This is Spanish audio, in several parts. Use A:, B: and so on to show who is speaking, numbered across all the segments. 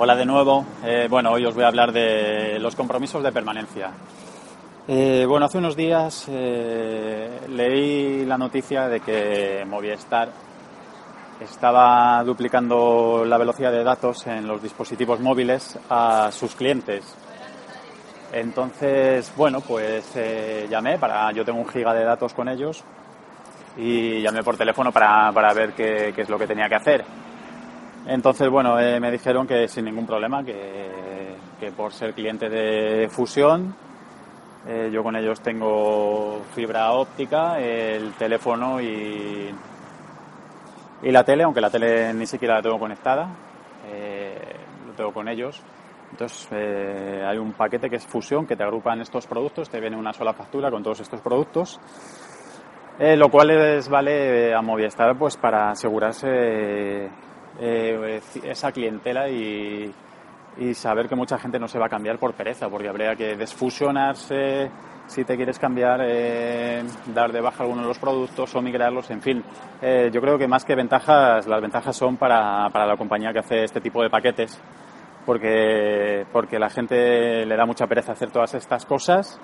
A: Hola de nuevo. Eh, bueno, hoy os voy a hablar de los compromisos de permanencia. Eh, bueno, hace unos días eh, leí la noticia de que Movistar estaba duplicando la velocidad de datos en los dispositivos móviles a sus clientes. Entonces, bueno, pues llamé para. Yo tengo un giga de datos con ellos y llamé por teléfono para, para ver qué es lo que tenía que hacer. Entonces, bueno, eh, me dijeron que sin ningún problema, que, por ser cliente de Fusión, eh, yo con ellos tengo fibra óptica, el teléfono y, y la tele, aunque la tele ni siquiera la tengo conectada, eh, lo tengo con ellos. Entonces, hay un paquete que es Fusión, que te agrupan estos productos, te viene una sola factura con todos estos productos. lo cual les vale a Movistar pues para asegurarse eh, esa clientela y, saber que mucha gente no se va a cambiar por pereza, porque habría que desfusionarse si te quieres cambiar, eh, dar de baja algunos de los productos o migrarlos, en fin. Eh, yo creo que más que ventajas, las ventajas son para, para la compañía que hace este tipo de paquetes, porque, porque la gente le da mucha pereza hacer todas estas cosas.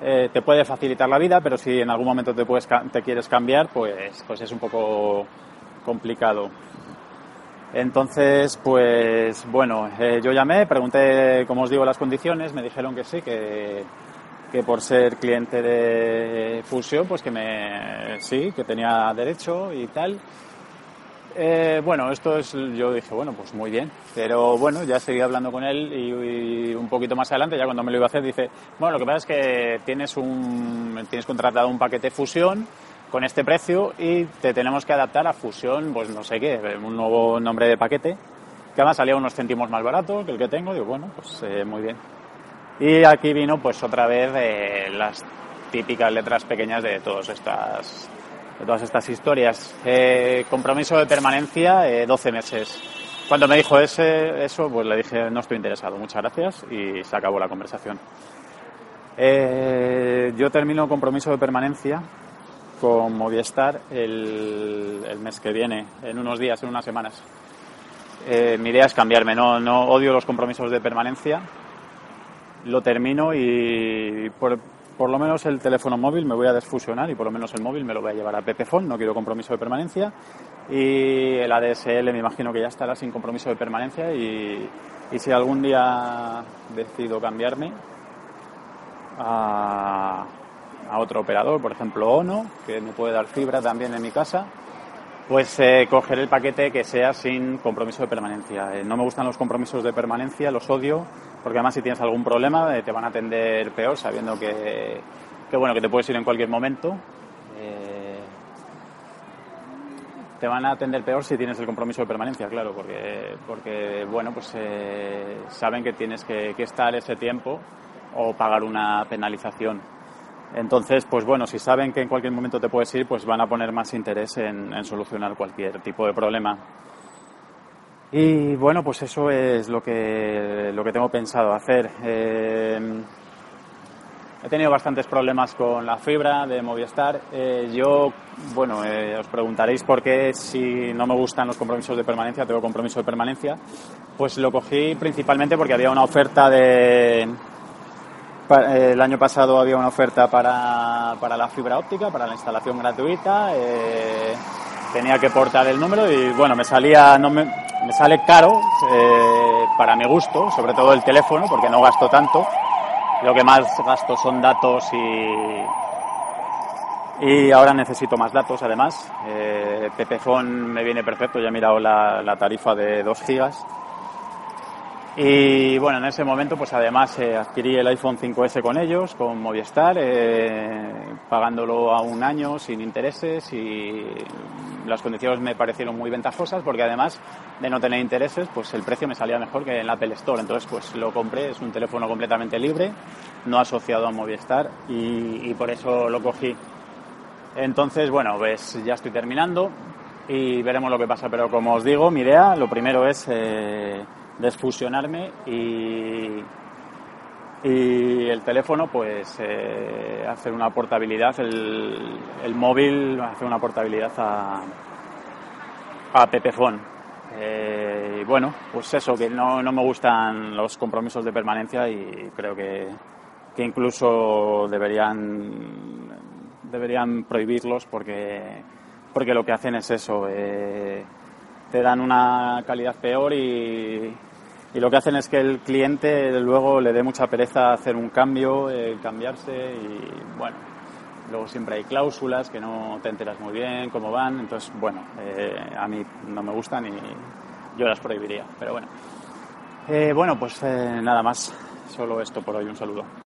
A: te puede facilitar la vida, pero si en algún momento te, puedes, te quieres cambiar, pues, pues es un poco complicado. Entonces, pues bueno, eh, yo llamé, pregunté, como os digo, las condiciones, me dijeron que sí, que, que por ser cliente de Fusión, pues que me sí, que tenía derecho y tal. Eh, bueno, esto es, yo dije, bueno, pues muy bien, pero bueno, ya seguí hablando con él y, un poquito más adelante, ya cuando me lo iba a hacer, dice, bueno, lo que pasa es que tienes un, tienes contratado un paquete Fusión con este precio y te tenemos que adaptar a fusión, pues no sé qué, un nuevo nombre de paquete, que además salía unos céntimos más barato que el que tengo, digo, bueno, pues eh, muy bien. Y aquí vino pues otra vez eh, las típicas letras pequeñas de todas estas, de todas estas historias. Eh, compromiso de permanencia, 12 meses. Cuando me dijo ese, eso, pues le dije, no estoy interesado, muchas gracias, y se acabó la conversación. yo termino compromiso de permanencia con Movistar el, el, mes que viene, en unos días, en unas semanas. Eh, mi idea es cambiarme, no, no odio los compromisos de permanencia, lo termino y por, por, lo menos el teléfono móvil me voy a desfusionar y por lo menos el móvil me lo voy a llevar a Pepefon, no quiero compromiso de permanencia y el ADSL me imagino que ya estará sin compromiso de permanencia y, y si algún día decido cambiarme a a otro operador, por ejemplo ONO, que me puede dar fibra también en mi casa, pues eh, coger el paquete que sea sin compromiso de permanencia. Eh, no me gustan los compromisos de permanencia, los odio, porque además si tienes algún problema eh, te van a atender peor, sabiendo que, que, bueno que te puedes ir en cualquier momento. te van a atender peor si tienes el compromiso de permanencia, claro, porque, porque bueno, pues saben que tienes que, que estar ese tiempo o pagar una penalización. Entonces, pues bueno, si saben que en cualquier momento te puedes ir, pues van a poner más interés en, solucionar cualquier tipo de problema. Y bueno, pues eso es lo que, lo que tengo pensado hacer. Eh, he tenido bastantes problemas con la fibra de Movistar. Eh, yo, bueno, eh, os preguntaréis por qué si no me gustan los compromisos de permanencia, tengo compromiso de permanencia. Pues lo cogí principalmente porque había una oferta de, el año pasado había una oferta para, para la fibra óptica, para la instalación gratuita. Eh, tenía que portar el número y bueno, me salía, no me, me sale caro eh, para mi gusto, sobre todo el teléfono, porque no gasto tanto. Lo que más gasto son datos y, y ahora necesito más datos además. Eh, me viene perfecto, ya he mirado la, la tarifa de 2 gigas y bueno, en ese momento pues además eh, adquirí el iPhone 5S con ellos, con Movistar, eh, pagándolo a un año sin intereses y las condiciones me parecieron muy ventajosas porque además de no tener intereses, pues el precio me salía mejor que en Apple Store. Entonces, pues lo compré, es un teléfono completamente libre, no asociado a Movistar y, por eso lo cogí. Entonces, bueno, pues ya estoy terminando y veremos lo que pasa. Pero como os digo, mi idea, lo primero es eh, desfusionarme y y el teléfono pues eh, hacer una portabilidad, el, el, móvil hace una portabilidad a, a Pepefon. Eh, y bueno, pues eso, que no, no, me gustan los compromisos de permanencia y creo que, que incluso deberían, deberían prohibirlos porque, porque lo que hacen es eso, eh, te dan una calidad peor y, y lo que hacen es que el cliente luego le dé mucha pereza hacer un cambio, eh, cambiarse y bueno, luego siempre hay cláusulas que no te enteras muy bien cómo van, entonces bueno, eh, a mí no me gustan y yo las prohibiría, pero bueno. Eh, bueno, pues nada más, solo esto por hoy, un saludo.